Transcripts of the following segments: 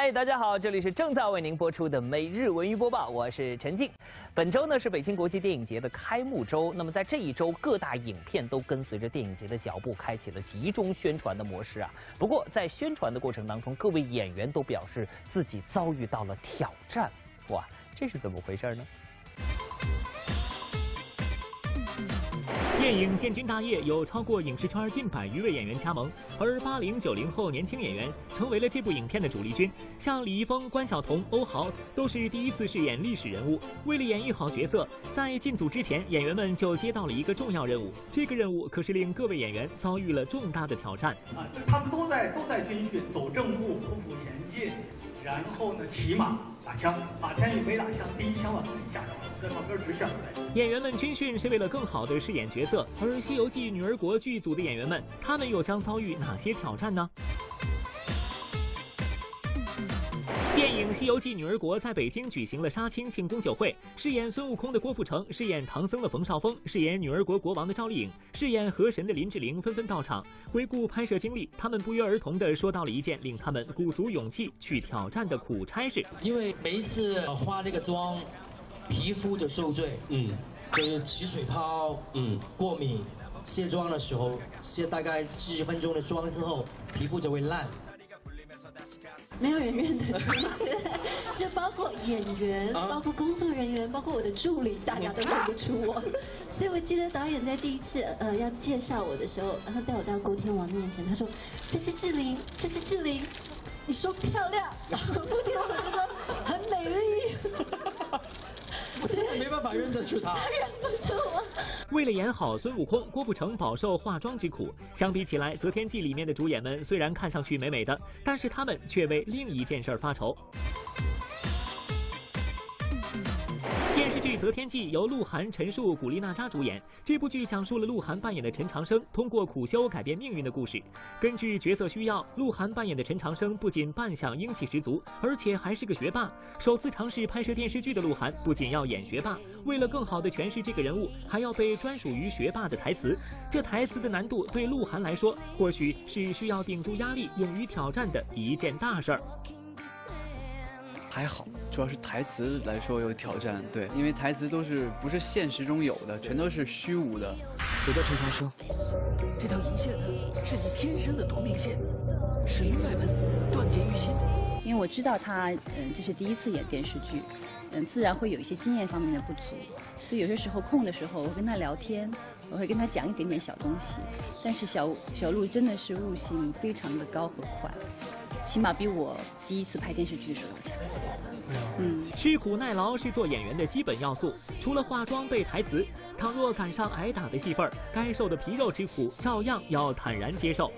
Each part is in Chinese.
嗨，大家好，这里是正在为您播出的每日文娱播报，我是陈静。本周呢是北京国际电影节的开幕周，那么在这一周，各大影片都跟随着电影节的脚步，开启了集中宣传的模式啊。不过在宣传的过程当中，各位演员都表示自己遭遇到了挑战，哇，这是怎么回事呢？电影建军大业有超过影视圈近百余位演员加盟，而八零九零后年轻演员成为了这部影片的主力军。像李易峰、关晓彤、欧豪都是第一次饰演历史人物。为了演绎好角色，在进组之前，演员们就接到了一个重要任务。这个任务可是令各位演员遭遇了重大的挑战。啊，他们都在都在军训，走正步，匍匐前进，然后呢骑马打枪，马天宇没打枪，第一枪把自己吓着了，在旁边直响来。演员们军训是为了更好的饰演角色，而《西游记女儿国》剧组的演员们，他们又将遭遇哪些挑战呢？西游记女儿国》在北京举行了杀青庆功酒会，饰演孙悟空的郭富城，饰演唐僧的冯绍峰，饰演女儿国国王的赵丽颖，饰演河神的林志玲纷纷到场。回顾拍摄经历，他们不约而同地说到了一件令他们鼓足勇气去挑战的苦差事。因为每一次化这个妆，皮肤就受罪，嗯，就是起水泡，嗯，过敏，卸妆的时候卸大概七十分钟的妆之后，皮肤就会烂。没有人认得出来，就包括演员，包括工作人员，包括我的助理，大家都认不出我。所以我记得导演在第一次呃要介绍我的时候，然后带我到郭天王面前，他说：“这是志玲，这是志玲，你说漂亮。”然后郭天王就说：“很美丽。” 我真的没办法认得出他，他认不出我。为了演好孙悟空，郭富城饱受化妆之苦。相比起来，《择天记》里面的主演们虽然看上去美美的，但是他们却为另一件事发愁。电视剧《择天记》由鹿晗、陈数、古力娜扎主演。这部剧讲述了鹿晗扮演的陈长生通过苦修改变命运的故事。根据角色需要，鹿晗扮演的陈长生不仅扮相英气十足，而且还是个学霸。首次尝试拍摄电视剧的鹿晗，不仅要演学霸，为了更好地诠释这个人物，还要背专属于学霸的台词。这台词的难度对鹿晗来说，或许是需要顶住压力、勇于挑战的一件大事儿。还好，主要是台词来说有挑战，对，因为台词都是不是现实中有的，全都是虚无的。我叫陈长生，这条银线呢，是你天生的夺命线，始于脉门，断结于心。因为我知道他，嗯，这是第一次演电视剧，嗯，自然会有一些经验方面的不足，所以有些时候空的时候，我会跟他聊天，我会跟他讲一点点小东西。但是小小鹿真的是悟性非常的高和快。起码比我第一次拍电视剧的时候强。嗯，吃苦耐劳是做演员的基本要素。除了化妆背台词，倘若赶上挨打的戏份，该受的皮肉之苦照样要坦然接受。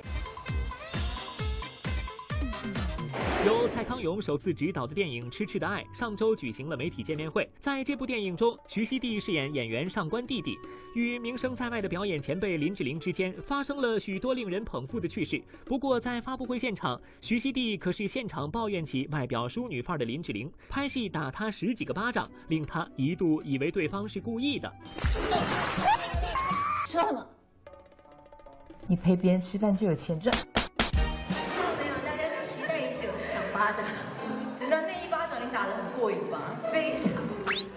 由蔡康永首次执导的电影《痴痴的爱》上周举行了媒体见面会。在这部电影中，徐熙娣饰演演员上官弟弟，与名声在外的表演前辈林志玲之间发生了许多令人捧腹的趣事。不过，在发布会现场，徐熙娣可是现场抱怨起外表淑女范儿的林志玲，拍戏打她十几个巴掌，令她一度以为对方是故意的。说什么？你陪别人吃饭就有钱赚。巴掌，真的那一巴掌你打得很过瘾吧？非常，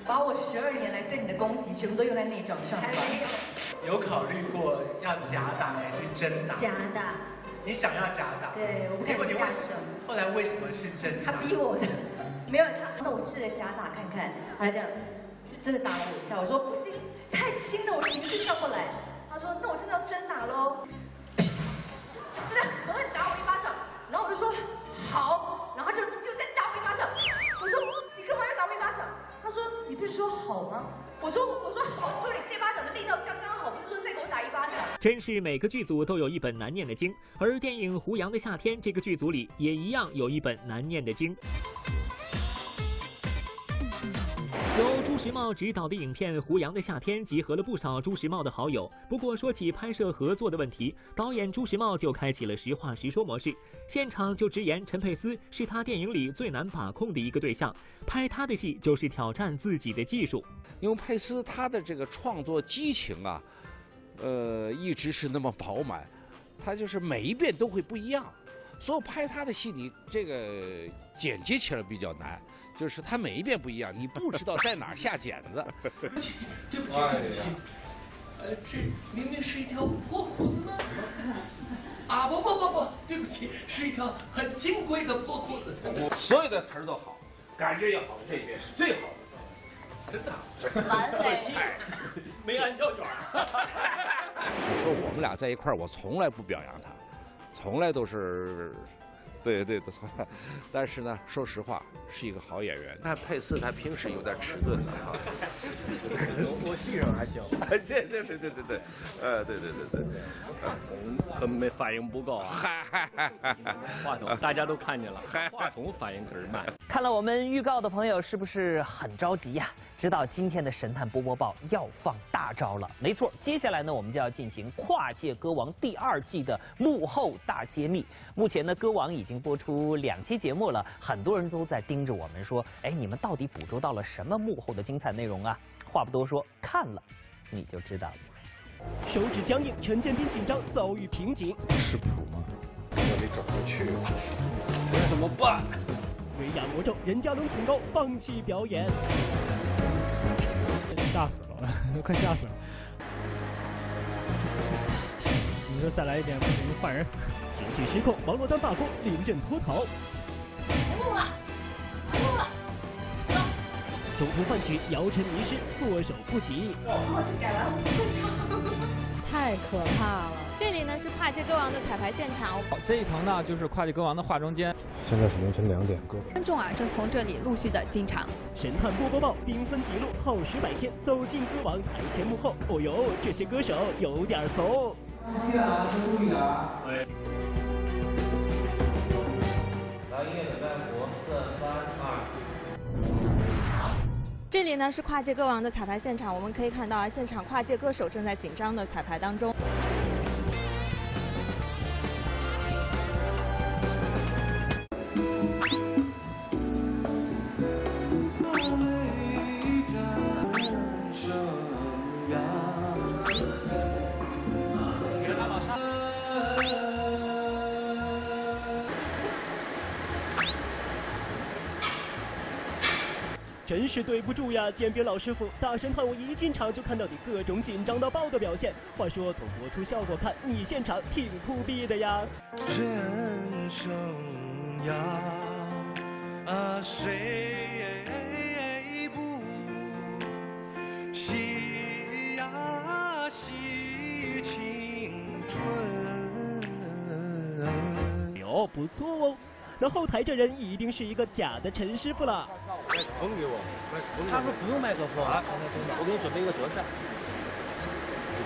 把我十二年来对你的攻击全部都用在那一掌上。还没有。有考虑过要假打还是真打？假打。你想要假打？对，我不敢下手。后来为什么是真打？他逼我的。没有他，那我试着假打看看。后来这样，就真的打了我一下。我说不行，太轻了，我情绪上不来。他说那我真的要真打喽。真的狠狠打我一巴掌，真是每个剧组都有一本难念的经，而电影《胡杨的夏天》这个剧组里也一样有一本难念的经。由朱时茂执导的影片《胡杨的夏天》集合了不少朱时茂的好友。不过说起拍摄合作的问题，导演朱时茂就开启了实话实说模式，现场就直言陈佩斯是他电影里最难把控的一个对象，拍他的戏就是挑战自己的技术。因为佩斯他的这个创作激情啊，呃，一直是那么饱满，他就是每一遍都会不一样。所以拍他的戏，你这个剪辑起来比较难，就是他每一遍不一样，你不知道在哪儿下剪子。对不起，对不起，对不起。呃，这明明是一条破裤子吗？啊不不不不，对不起，是一条很金贵的破裤子。所有的词儿都好，感觉也好，这一遍是最好的，真的。完美。没安胶卷。你 说我们俩在一块儿，我从来不表扬他，从来都是。对对对，但是呢，说实话，是一个好演员。那佩斯他平时有点迟钝的哈。我戏上还行。对对对对对对，呃，对对对对。话筒可没反应不够啊。话筒大家都看见了，话筒反应可是慢。看了我们预告的朋友是不是很着急呀？知道今天的《神探波波报》要放大招了。没错，接下来呢，我们就要进行《跨界歌王》第二季的幕后大揭秘。目前呢，歌王已经。播出两期节目了，很多人都在盯着我们说：“哎，你们到底捕捉到了什么幕后的精彩内容啊？”话不多说，看了你就知道了。手指僵硬，陈建斌紧张，遭遇瓶颈。是谱吗？我得转过去。我 怎么办？威亚魔咒，任嘉伦恐高，放弃表演。吓死了，快吓死了！你说再来一遍不行，换人。情绪失控，王珞丹罢工，临阵脱逃。不录了，不录了，走。中途换取姚晨迷失，措手不及。我就改完，我不唱。太可怕了！这里呢是跨界歌王的彩排现场。这一层呢就是跨界歌王的化妆间。现在是凌晨两点，各位观众啊正从这里陆续的进场。神探波波报，缤纷记录，耗时百天，走进歌王台前幕后。哦呦，这些歌手有点怂。注意啊，注意啊！对。这里呢是跨界歌王的彩排现场，我们可以看到啊，现场跨界歌手正在紧张的彩排当中。是对不住呀，煎饼老师傅！大神探，我一进场就看到你各种紧张到爆的表现。话说，从播出效果看，你现场挺酷毙的呀。人生呀，啊，谁不喜呀喜青春？哟，不错哦。那后台这人一定是一个假的陈师傅了。麦克风给我，他说不用麦克风啊，我给你准备一个折扇。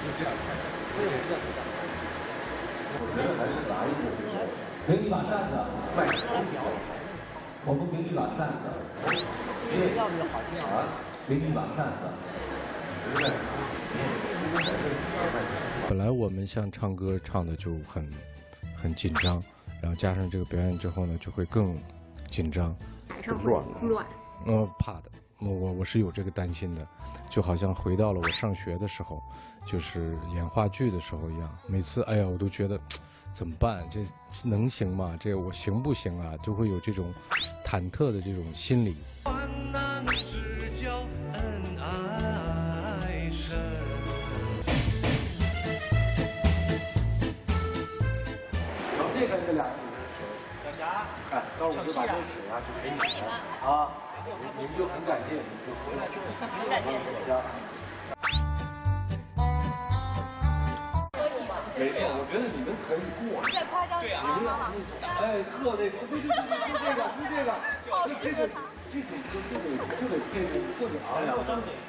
就这样，为什么这样？我觉得还是拿一部给你把扇子，麦克风。我不给你把扇子，给要不要好听啊？给你把扇子。本来我们像唱歌唱的就很很紧张。然后加上这个表演之后呢，就会更紧张，乱乱。嗯，怕的，我我我是有这个担心的，就好像回到了我上学的时候，就是演话剧的时候一样。每次，哎呀，我都觉得怎么办？这能行吗？这我行不行啊？就会有这种忐忑的这种心理。这哎，到我就把这水啊就给你们啊，你们就很感谢，你们就回来就很感谢小霞。没错，我觉得你们可以过。太夸张了，你们哎，喝那个，对对对，就这个，就这个，就这个，这得就得就得配特别昂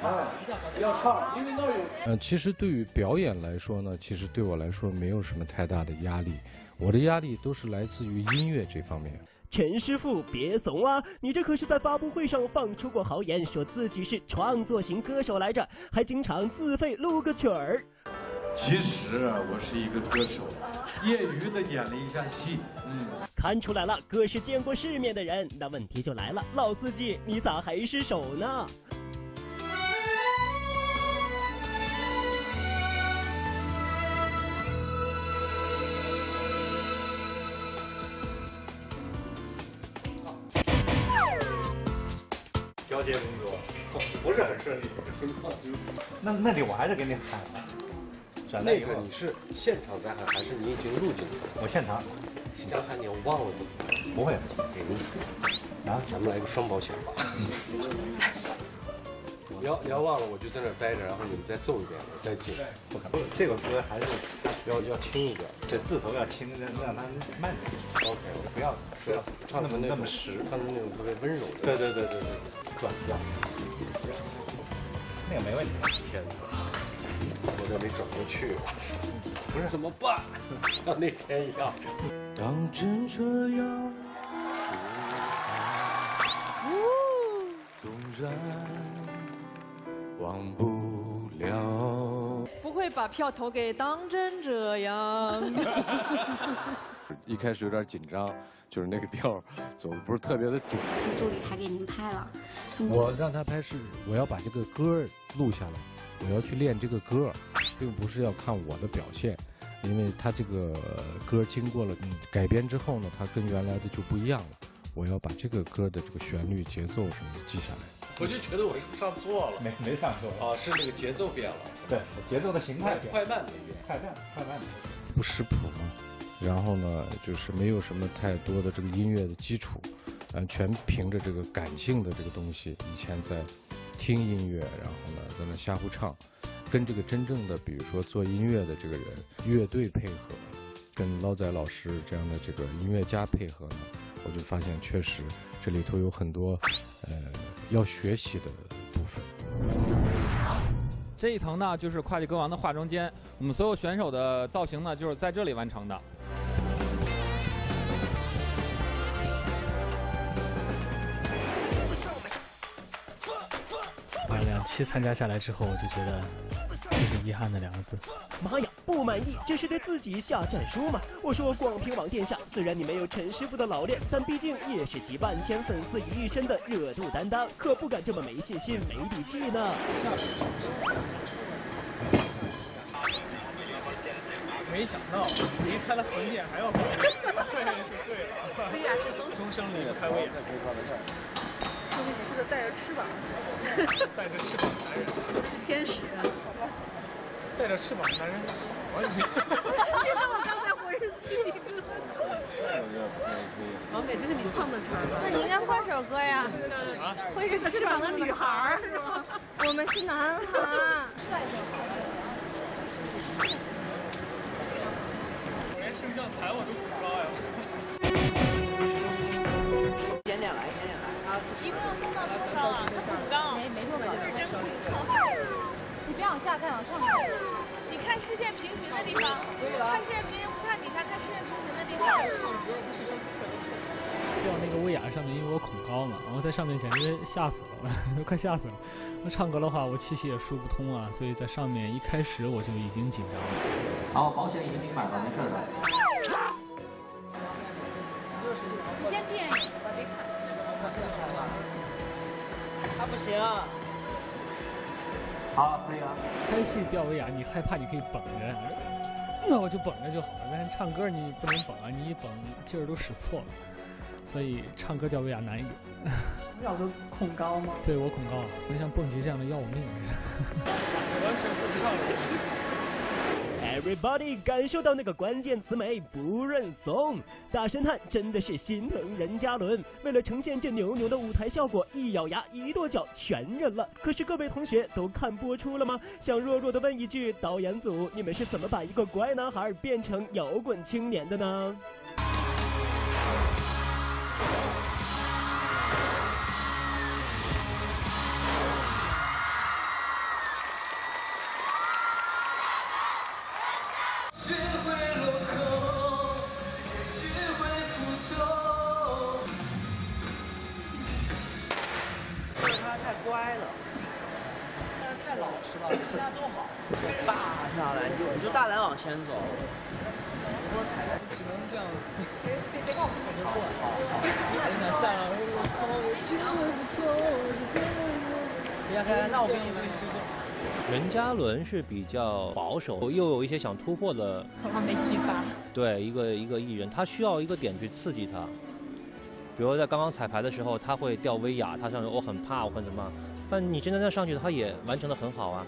哎，要唱，因为那有。嗯，其实对于表演来说呢，其实对我来说没有什么太大的压力。我的压力都是来自于音乐这方面。陈师傅，别怂啊！你这可是在发布会上放出过豪言，说自己是创作型歌手来着，还经常自费录个曲儿。其实啊，我是一个歌手，业余的演了一下戏。嗯，看出来了，哥是见过世面的人。那问题就来了，老司机，你咋还失手呢？接工作不是很顺利，情况就那那里我还是给你喊了。那个你是现场在喊，还是你已经录进去了？我现场。现场喊你，我忘了怎么办？不会，给你。啊，咱们来个双保险吧。你要你要忘了，我就在那儿待着，然后你们再奏一遍，我再进。不可能，这个歌还是要要轻一点，这字头要轻，让让它慢点。OK，不要不要唱那么那么实，唱的那种特别温柔的。对对对对对，转调。那个没问题。天哪，我都没转过去，不是怎么办？像那天一样。当真这样纵然忘不了。不会把票投给当真这样。一开始有点紧张，就是那个调儿走的不是特别的准。助理还给您拍了。我让他拍是我要把这个歌录下来，我要去练这个歌，并不是要看我的表现，因为他这个歌经过了改编之后呢，它跟原来的就不一样了。我要把这个歌的这个旋律、节奏什么的记下来。我就觉得我上错了，没没上错。啊，是那个节奏变了，对，节奏的形态变，快慢没变，快慢快慢的。不识谱嘛，然后呢，就是没有什么太多的这个音乐的基础，嗯，全凭着这个感性的这个东西。以前在听音乐，然后呢，在那瞎胡唱，跟这个真正的比如说做音乐的这个人乐队配合，跟捞仔老师这样的这个音乐家配合呢，我就发现确实这里头有很多呃要学习的部分。这一层呢，就是跨界歌王的化妆间，我们所有选手的造型呢，就是在这里完成的。啊，两期参加下来之后，我就觉得这是遗憾的两个字。妈呀，不满意，这是对自己下战书吗？我说广平王殿下，虽然你没有陈师傅的老练，但毕竟也是集万千粉丝于一身的热度担当，可不敢这么没信心、没底气呢。没想到离开了横店还要高，对，是醉 了。终生离不开威亚。出去吃的带着翅膀，带着翅膀的男人，天使。带着翅膀的男人 好啊！听到我刚才浑身鸡皮疙瘩。王美，这是你唱的词儿吧？那你应该换首歌呀。啥？挥着翅膀的女孩是吗？我们是男孩。我连升降台我都恐高呀。一点点来，一点点来啊！一共升到多少啊？它很高。没没多高，就是真恐高。你别往下看，往上看。你看视线平行的地方，看视线平行不看底下，看视线平行的地方。掉那个威亚上面，因为我恐高嘛，然后在上面简直吓死了，快吓死了。那唱歌的话，我气息也说不通啊，所以在上面一开始我就已经紧张了。好，好险已经买了，没事的。你先闭上眼睛吧，别看。他不行。好，可以啊。拍戏吊威亚，你害怕你可以绷着，那我就绷着就好了。但是唱歌你不能绷啊，你一绷劲儿都使错了，所以唱歌吊威亚难一点。你老都恐高吗？对我恐高，那像蹦极这样的要我命的人，完全不知道了。Everybody 感受到那个关键词没？不认怂！大神探真的是心疼任嘉伦，为了呈现这牛牛的舞台效果，一咬牙一跺脚全忍了。可是各位同学都看播出了吗？想弱弱的问一句，导演组你们是怎么把一个乖男孩变成摇滚青年的呢？太老实了，其他都好。大下来你就你就大胆往前走。我只能这样。别别别跟我们走过。我想下来，我靠。别开，那我给你们支持。任嘉伦是比较保守，又有一些想突破的，可能没激发。对一个一个艺人，他需要一个点去刺激他。比如在刚刚彩排的时候，他会掉威亚，他上我很怕，我很什么，但你真的在上去，他也完成的很好啊。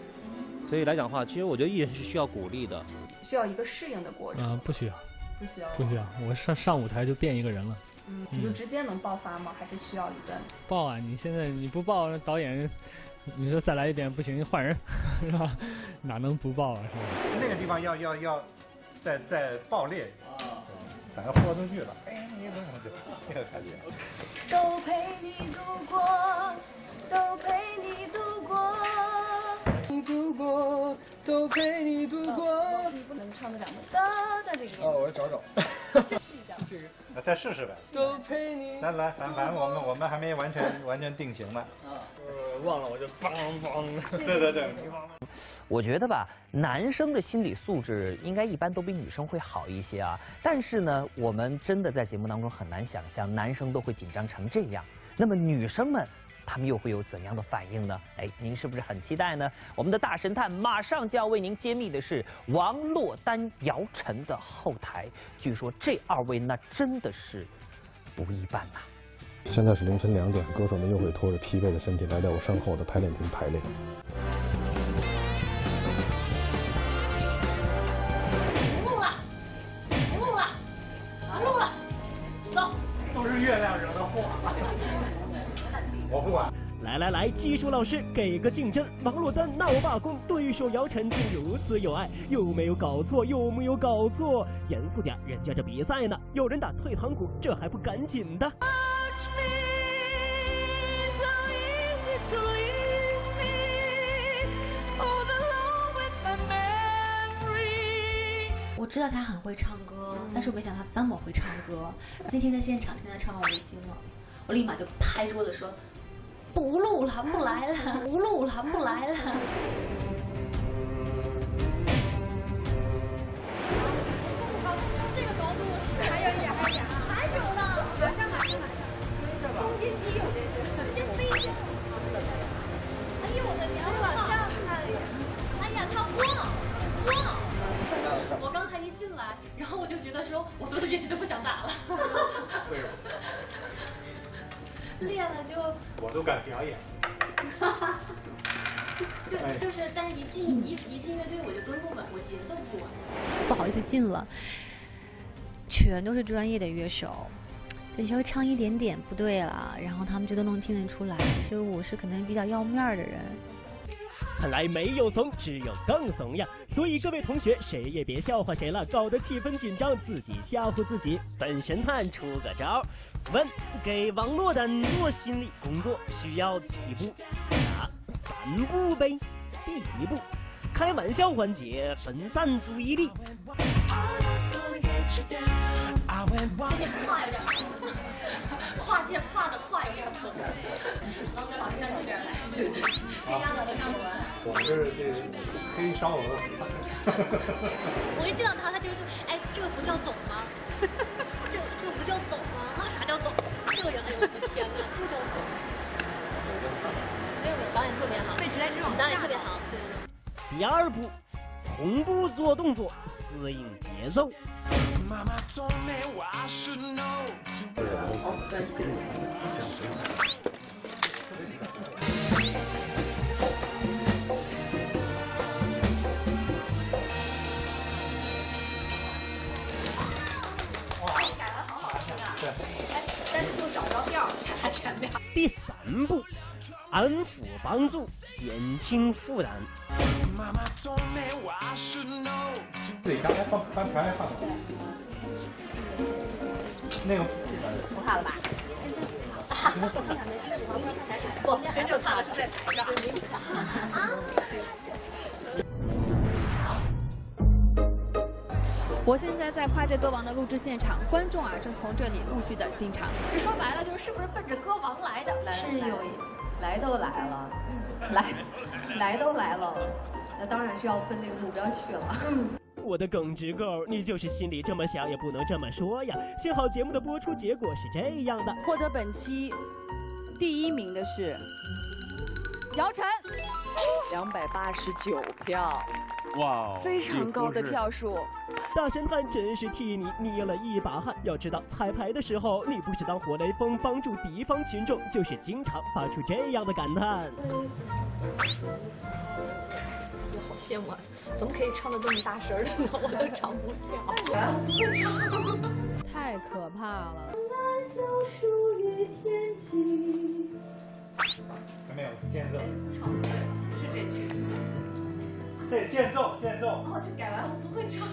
所以来讲的话，其实我觉得艺人是需要鼓励的，需要一个适应的过程。啊，不需要，不需要，不需要。我上上舞台就变一个人了。嗯，你就直接能爆发吗？还是需要一段？爆啊！你现在你不爆，导演，你说再来一遍不行，换人，是吧？哪能不爆啊？是吧？那个地方要要要再再爆裂啊，反正豁出去了。哎，你怎么就这个感觉？都陪你度过，都陪你度过，你度过，都陪你度过。你不能唱那两个哒哒这个。哦，我找找。试一下。这个。再试试呗。都陪你。来来，反反正我们我们还没完全完全定型呢。啊。呃，忘了我就梆梆。对对对。我觉得吧，男生的心理素质应该一般都比女生会好一些啊。但是呢，我们真的在节目当中很难想象男生都会紧张成这样。那么女生们，她们又会有怎样的反应呢？哎，您是不是很期待呢？我们的大神探马上就要为您揭秘的是王珞丹、姚晨的后台。据说这二位那真的是不一般呐。现在是凌晨两点，歌手们又会拖着疲惫的身体来到我身后的排练厅排练。不录了，不录了，不录了，走。都是月亮惹的祸，我不管。来来来，技术老师给个竞争。王珞丹闹罢工，对手姚晨竟如此有爱，有没有搞错？有没有搞错？严肃点，人家这比赛呢。有人打退堂鼓，这还不赶紧的？我知道他很会唱歌，但是我没想到他这么会唱歌。那天在现场听他唱，我就惊了，我立马就拍桌子说：“不录了，不来了，不录了，不来了。”这个高度是还有一点，还有还有呢，马上马上马上，冲击机有这是，直接飞下。哎呦我的娘！往上看，哎呀，它晃晃。我刚才一进来，然后我就觉得说，我所有的乐器都不想打了。练了就我都敢表演。就就是，但是一进一一进乐队我就跟不稳，我节奏不稳，不好意思进了，全都是专业的乐手，就你稍微唱一点点不对了，然后他们就都能听得出来，就我是可能比较要面的人。看来没有怂，只有更怂呀！所以各位同学，谁也别笑话谁了，搞得气氛紧张，自己吓唬自己。本神探出个招，问给王珞丹做心理工作需要几步？答三步呗。第一步，开玩笑环节，分散注意力。今天胯有点疼，胯键胯的胯有点疼。我是这黑烧鹅。我一见到他，他就说：“哎，这个不叫走吗？这 这个不叫走吗？那啥叫走？这个人，哎呦我的天哪，这叫走。”没有没有，导演特别好，被直来直往，导演特别好，对对对。第二步，同步做动作，适应节奏。但是就找着调在他前面。第三步，安抚帮助，减轻负担。对，刚才放翻船还放那个不怕了吧？不，真正怕的是在台上。我现在在《跨界歌王》的录制现场，观众啊正从这里陆续的进场。这说白了就是是不是奔着歌王来的？是有，来都来了，来，来都来了，那当然是要奔那个目标去了。我的耿直狗，你就是心里这么想，也不能这么说呀。幸好节目的播出结果是这样的，获得本期第一名的是姚晨，两百八十九票，哇，非常高的票数。大神探真是替你捏了一把汗。要知道，彩排的时候，你不是当活雷锋帮助敌方群众，就是经常发出这样的感叹。我好羡慕，啊，怎么可以唱的这么大声的呢？我都唱不了，不会唱，太可怕了。还没有间奏，唱对了，不是这句。这间奏，间奏。哦，这改完我不会唱。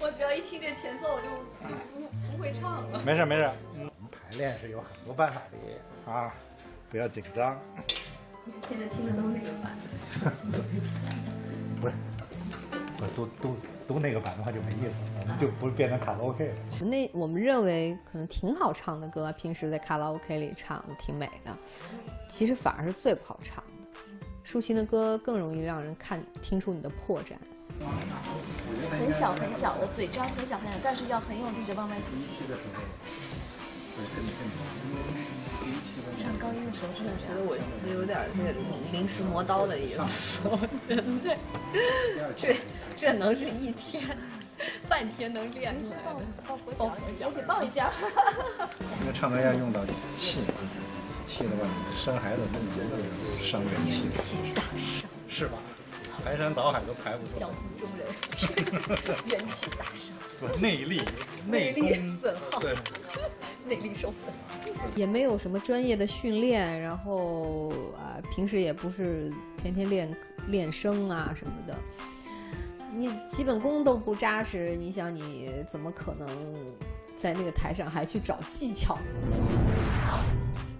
我只要一听这前奏，我就就不不会唱了。没事没事，我们，排练是有很多办法的啊，不要紧张。天天听的都是那个版。不是，都都都那个版的话就没意思，我们就不变成卡拉 OK 了。那我们认为可能挺好唱的歌，平时在卡拉 OK 里唱挺美的，其实反而是最不好唱的。抒情的歌更容易让人看听出你的破绽。很小很小的嘴张很小很小，但是要很用力的往外吐气。唱高音的时候是觉得我有点那个临时磨刀的。意思，我觉得这这能是一天半天能练出来的？抱佛脚，我给抱一下。因为唱歌要用到气，气的话，你声还得那伤元气。气大伤，是吧？排山倒海都排不出。江湖中人，元气大伤。不，内力，内力损耗，对，内力受损。也没有什么专业的训练，然后啊，平时也不是天天练练声啊什么的，你基本功都不扎实，你想你怎么可能在那个台上还去找技巧？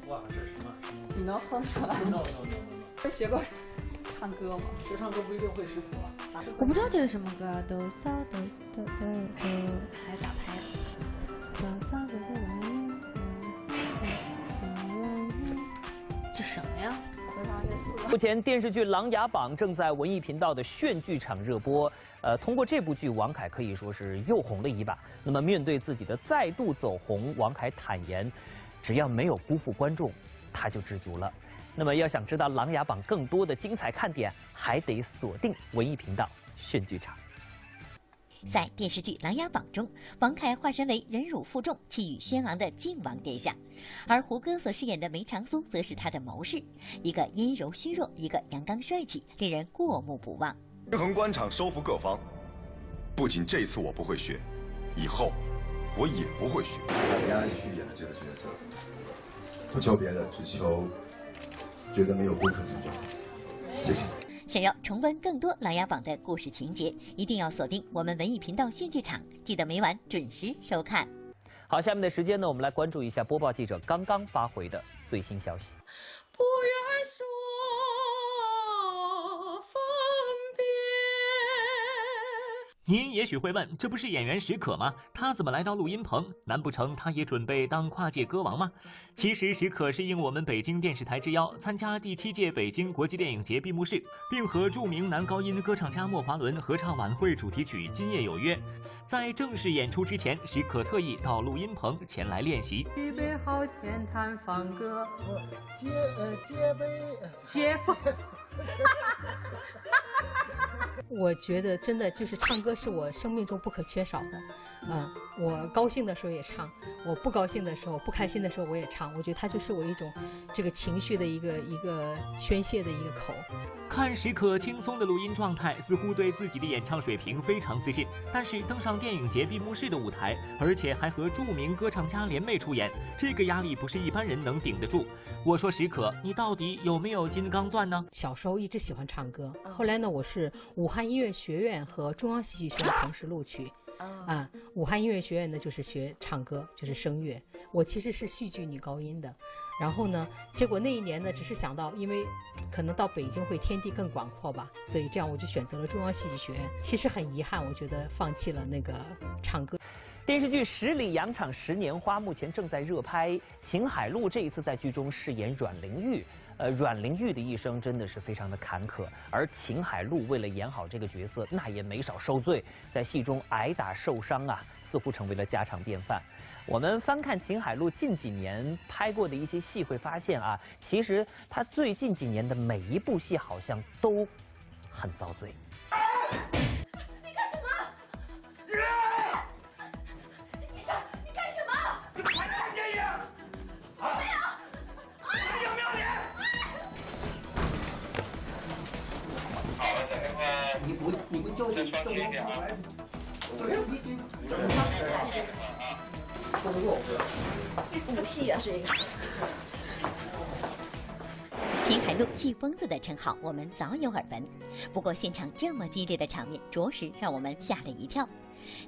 哇，这是什么？你能哼出来？No no no no no。会学过唱歌吗？学唱歌不一定会识谱啊。我不知道这是什么歌，哆嗦哆嗦哆哆哆，还咋拍？哆嗦哆哆哆。这什么呀？目前电视剧《琅琊榜》正在文艺频道的炫剧场热播。呃，通过这部剧，王凯可以说是又红了一把。那么，面对自己的再度走红，王凯坦言，只要没有辜负观众，他就知足了。那么，要想知道《琅琊榜》更多的精彩看点，还得锁定文艺频道炫剧场。在电视剧《琅琊榜》中，王凯化身为忍辱负重、气宇轩昂的靖王殿下，而胡歌所饰演的梅长苏则是他的谋士，一个阴柔虚弱，一个阳刚帅气，令人过目不忘。平衡官场，收服各方。不仅这次我不会学，以后我也不会学。让李安去演的这个角色，不求别的，只求觉得没有辜负你就好。谢谢。想要重温更多《琅琊榜》的故事情节，一定要锁定我们文艺频道新剧场，记得每晚准时收看。好，下面的时间呢，我们来关注一下播报记者刚刚发回的最新消息。不愿说。您也许会问，这不是演员史可吗？他怎么来到录音棚？难不成他也准备当跨界歌王吗？其实史可是应我们北京电视台之邀，参加第七届北京国际电影节闭幕式，并和著名男高音歌唱家莫华伦合唱晚会主题曲《今夜有约》。在正式演出之前，史可特意到录音棚前来练习。预备好，天坛放歌，接呃接杯，接放。我觉得真的就是唱歌是我生命中不可缺少的，嗯，我高兴的时候也唱，我不高兴的时候、不开心的时候我也唱。我觉得它就是我一种这个情绪的一个一个宣泄的一个口。看时可轻松的录音状态，似乎对自己的演唱水平非常自信。但是登上电影节闭幕式的舞台，而且还和著名歌唱家联袂出演，这个压力不是一般人能顶得住。我说时可，你到底有没有金刚钻呢？小时候一直喜欢唱歌，后来呢，我是武汉音乐学院和中央戏剧学院同时录取。啊，武汉音乐学院呢，就是学唱歌，就是声乐。我其实是戏剧女高音的，然后呢，结果那一年呢，只是想到，因为可能到北京会天地更广阔吧，所以这样我就选择了中央戏剧学院。其实很遗憾，我觉得放弃了那个唱歌。电视剧《十里洋场十年花》目前正在热拍，秦海璐这一次在剧中饰演阮玲玉。呃，阮玲玉的一生真的是非常的坎坷，而秦海璐为了演好这个角色，那也没少受罪，在戏中挨打受伤啊，似乎成为了家常便饭。我们翻看秦海璐近几年拍过的一些戏，会发现啊，其实她最近几年的每一部戏好像都很遭罪。武戏啊，这个。秦海璐“戏疯子”的称号我们早有耳闻，不过现场这么激烈的场面，着实让我们吓了一跳。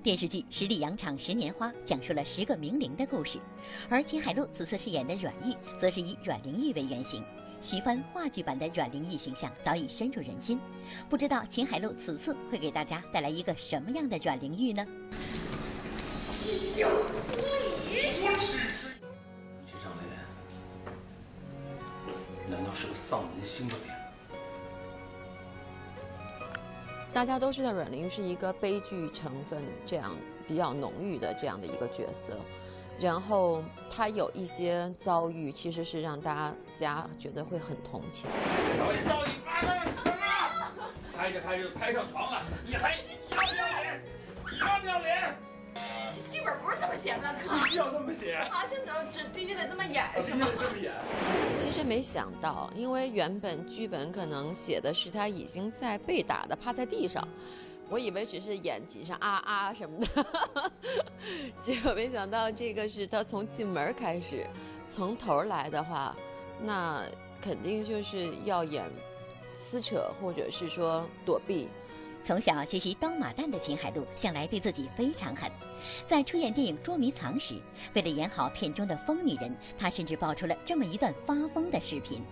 电视剧《十里洋场十年花》讲述了十个名伶的故事，而秦海璐此次饰演的阮玉，则是以阮玲玉为原型。徐帆话剧版的阮玲玉形象早已深入人心，不知道秦海璐此次会给大家带来一个什么样的阮玲玉呢？心有所以，你这张脸，难道是个丧门星的脸？大家都知道阮玲玉是一个悲剧成分这样比较浓郁的这样的一个角色。然后他有一些遭遇，其实是让大家觉得会很同情。导演到底发生了什么？拍着拍着拍上床了，你还要不要脸？你要不要脸？这剧本不是这么写的，必须要这么写。啊，这这必须得这么演，必须得这么演。其实没想到，因为原本剧本可能写的是他已经在被打的趴在地上。我以为只是演技上啊啊什么的，结果没想到这个是他从进门开始，从头来的话，那肯定就是要演撕扯或者是说躲避。从小学习刀马旦的秦海璐向来对自己非常狠，在出演电影《捉迷藏》时，为了演好片中的疯女人，她甚至爆出了这么一段发疯的视频。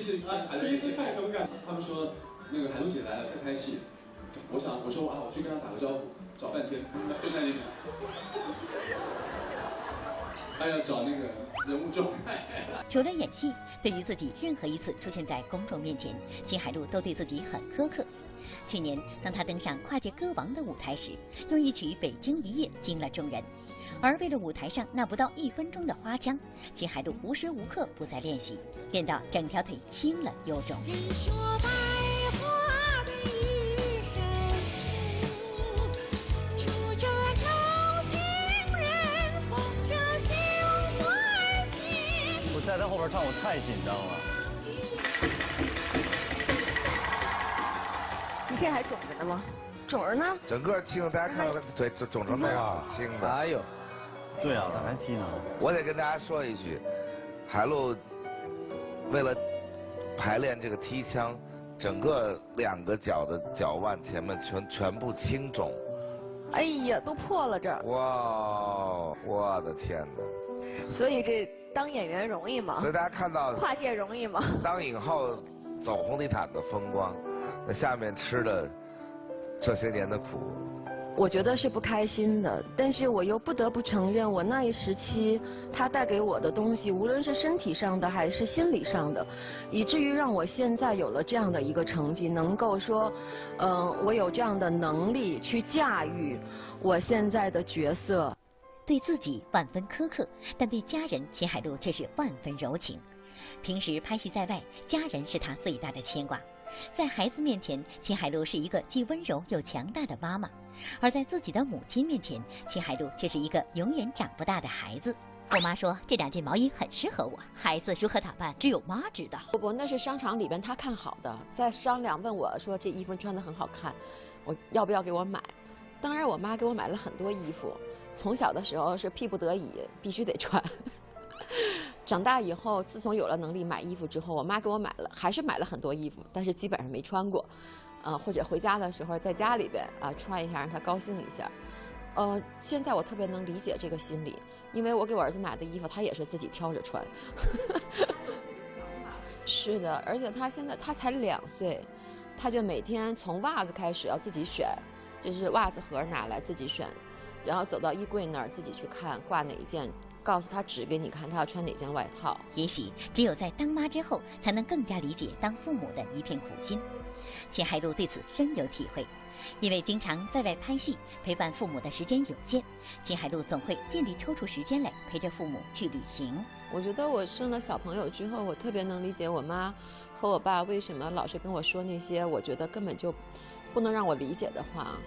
第一次看什么感觉？他们说那个海璐姐来了，在拍戏。我想，我说啊，我去跟她打个招呼，找半天，就在那边。他要找那个人物状态。除了演戏，对于自己任何一次出现在公众面前，秦海璐都对自己很苛刻。去年，当他登上跨界歌王的舞台时，用一曲《北京一夜》惊了众人。而为了舞台上那不到一分钟的花腔，秦海璐无时无刻不在练习，练到整条腿青了又肿。我在他后边唱，我太紧张了。你现在还肿着呢吗？肿着呢。整个青，大家看到腿肿肿成那样，青的。哎呦，对啊，咋还踢呢？我得跟大家说一句，海璐为了排练这个踢枪，整个两个脚的脚腕前面全全部青肿。哎呀，都破了这儿。哇，我的天哪！所以这当演员容易吗？所以大家看到跨界容易吗？当影后走红地毯的风光，那下面吃的这些年的苦，我觉得是不开心的。但是我又不得不承认，我那一时期他带给我的东西，无论是身体上的还是心理上的，以至于让我现在有了这样的一个成绩，能够说，嗯，我有这样的能力去驾驭我现在的角色。对自己万分苛刻，但对家人秦海璐却是万分柔情。平时拍戏在外，家人是她最大的牵挂。在孩子面前，秦海璐是一个既温柔又强大的妈妈；而在自己的母亲面前，秦海璐却是一个永远长不大的孩子。我妈说这两件毛衣很适合我，孩子如何打扮只有妈知道。不不，那是商场里边她看好的，在商量问我说这衣服穿的很好看，我要不要给我买？当然，我妈给我买了很多衣服。从小的时候是逼不得已必须得穿，长大以后，自从有了能力买衣服之后，我妈给我买了，还是买了很多衣服，但是基本上没穿过，呃，或者回家的时候在家里边啊穿一下，让他高兴一下。呃，现在我特别能理解这个心理，因为我给我儿子买的衣服，他也是自己挑着穿。是的，而且他现在他才两岁，他就每天从袜子开始要自己选，就是袜子盒拿来自己选，然后走到衣柜那儿自己去看挂哪一件，告诉他指给你看他要穿哪件外套。也许只有在当妈之后，才能更加理解当父母的一片苦心。秦海璐对此深有体会。因为经常在外拍戏，陪伴父母的时间有限，秦海璐总会尽力抽出时间来陪着父母去旅行。我觉得我生了小朋友之后，我特别能理解我妈和我爸为什么老是跟我说那些我觉得根本就不能让我理解的话，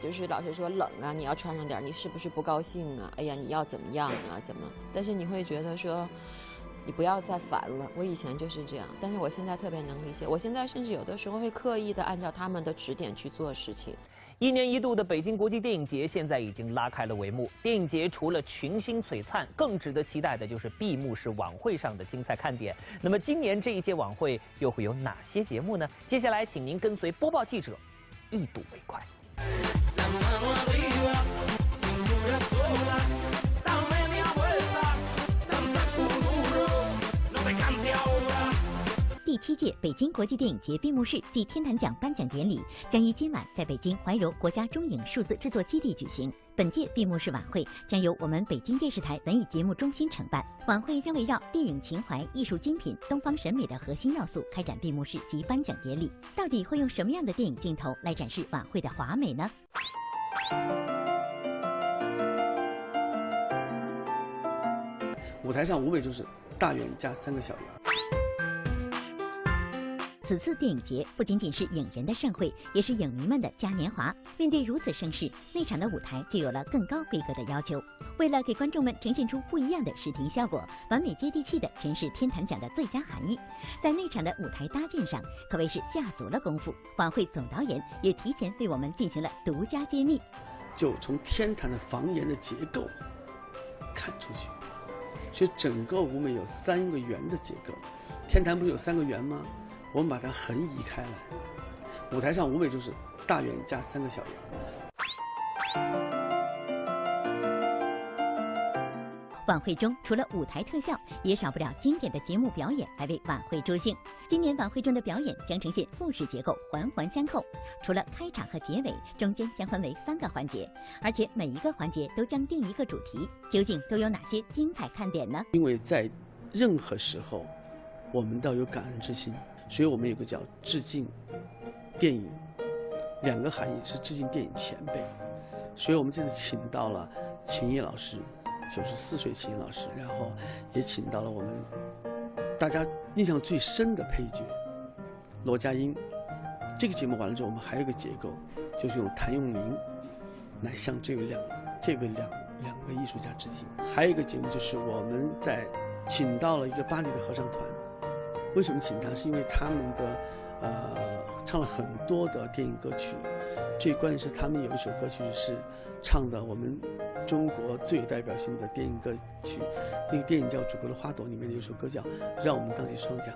就是老是说冷啊，你要穿上点，你是不是不高兴啊？哎呀，你要怎么样啊？怎么？但是你会觉得说。你不要再烦了，我以前就是这样，但是我现在特别能理解。我现在甚至有的时候会刻意的按照他们的指点去做事情。一年一度的北京国际电影节现在已经拉开了帷幕。电影节除了群星璀璨，更值得期待的就是闭幕式晚会上的精彩看点。那么今年这一届晚会又会有哪些节目呢？接下来请您跟随播报记者一睹为快。La mano arriba, cintura sola. 七届北京国际电影节闭幕式暨天坛奖颁奖典礼将于今晚在北京怀柔国家中影数字制作基地举行。本届闭幕式晚会将由我们北京电视台文艺节目中心承办。晚会将围绕电影情怀、艺术精品、东方审美的核心要素开展闭幕式及颁奖典礼。到底会用什么样的电影镜头来展示晚会的华美呢？舞台上无非就是大圆加三个小圆。此次电影节不仅仅是影人的盛会，也是影迷们的嘉年华。面对如此盛世，内场的舞台就有了更高规格的要求。为了给观众们呈现出不一样的视听效果，完美接地气的诠释天坛奖的最佳含义，在内场的舞台搭建上可谓是下足了功夫。晚会总导演也提前为我们进行了独家揭秘，就从天坛的房檐的结构看出去，所以整个舞美有三个圆的结构。天坛不是有三个圆吗？我们把它横移开来，舞台上无非就是大圆加三个小圆。晚会中除了舞台特效，也少不了经典的节目表演来为晚会助兴。今年晚会中的表演将呈现复式结构，环环相扣。除了开场和结尾，中间将分为三个环节，而且每一个环节都将定一个主题。究竟都有哪些精彩看点呢？因为在任何时候，我们都有感恩之心。所以我们有个叫致敬电影，两个含义是致敬电影前辈。所以我们这次请到了秦毅老师，九十四岁秦毅老师，然后也请到了我们大家印象最深的配角罗家英。这个节目完了之后，我们还有一个结构，就是用谭咏麟来向这位两这位两两个艺术家致敬。还有一个节目就是我们在请到了一个巴黎的合唱团。为什么请他？是因为他们的，呃，唱了很多的电影歌曲。最关键是他们有一首歌曲是唱的我们中国最有代表性的电影歌曲。那个电影叫《祖国的花朵》，里面的一首歌叫《让我们荡起双桨》。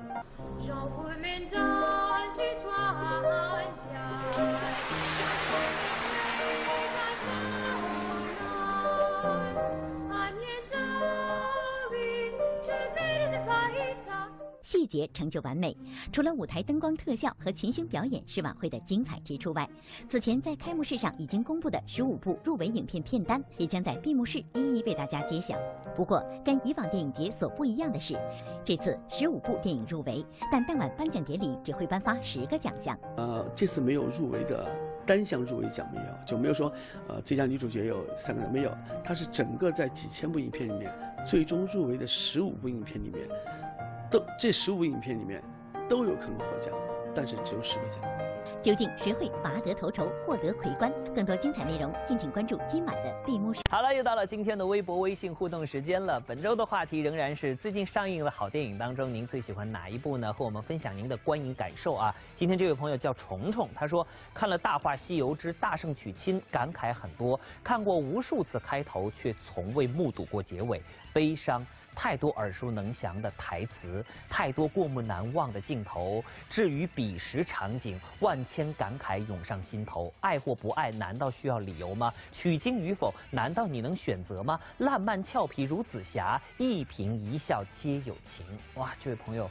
细节成就完美。除了舞台灯光特效和群星表演是晚会的精彩之处外，此前在开幕式上已经公布的十五部入围影片片单，也将在闭幕式一一为大家揭晓。不过，跟以往电影节所不一样的是，这次十五部电影入围，但当晚颁奖典礼只会颁发十个奖项。呃，这次没有入围的单项入围奖没有，就没有说呃最佳女主角有三个人没有，它是整个在几千部影片里面，最终入围的十五部影片里面。都这十五部影片里面都有可能获奖，但是只有十个奖。究竟谁会拔得头筹，获得魁冠？更多精彩内容，敬请关注今晚的闭幕式。好了，又到了今天的微博、微信互动时间了。本周的话题仍然是最近上映的好电影当中，您最喜欢哪一部呢？和我们分享您的观影感受啊！今天这位朋友叫虫虫，他说看了《大话西游之大圣娶亲》，感慨很多，看过无数次开头，却从未目睹过结尾，悲伤。太多耳熟能详的台词，太多过目难忘的镜头。至于彼时场景，万千感慨涌上心头。爱或不爱，难道需要理由吗？取经与否，难道你能选择吗？烂漫俏皮如紫霞，一颦一笑皆有情。哇，这位朋友。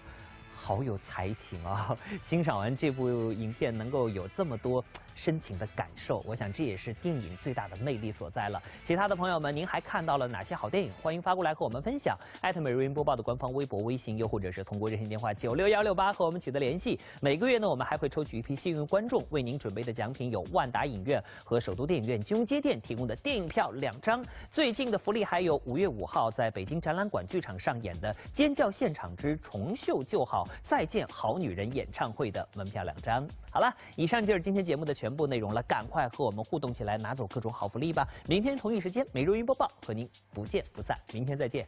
好有才情啊！欣赏完这部影片，能够有这么多深情的感受，我想这也是电影最大的魅力所在了。其他的朋友们，您还看到了哪些好电影？欢迎发过来和我们分享。艾特美瑞云播报的官方微博、微信，又或者是通过热线电话九六幺六八和我们取得联系。每个月呢，我们还会抽取一批幸运观众，为您准备的奖品有万达影院和首都电影院金融街店提供的电影票两张。最近的福利还有五月五号在北京展览馆剧场上演的《尖叫现场之重秀就好》。再见好女人演唱会的门票两张。好了，以上就是今天节目的全部内容了，赶快和我们互动起来，拿走各种好福利吧！明天同一时间，每日云播报和您不见不散。明天再见。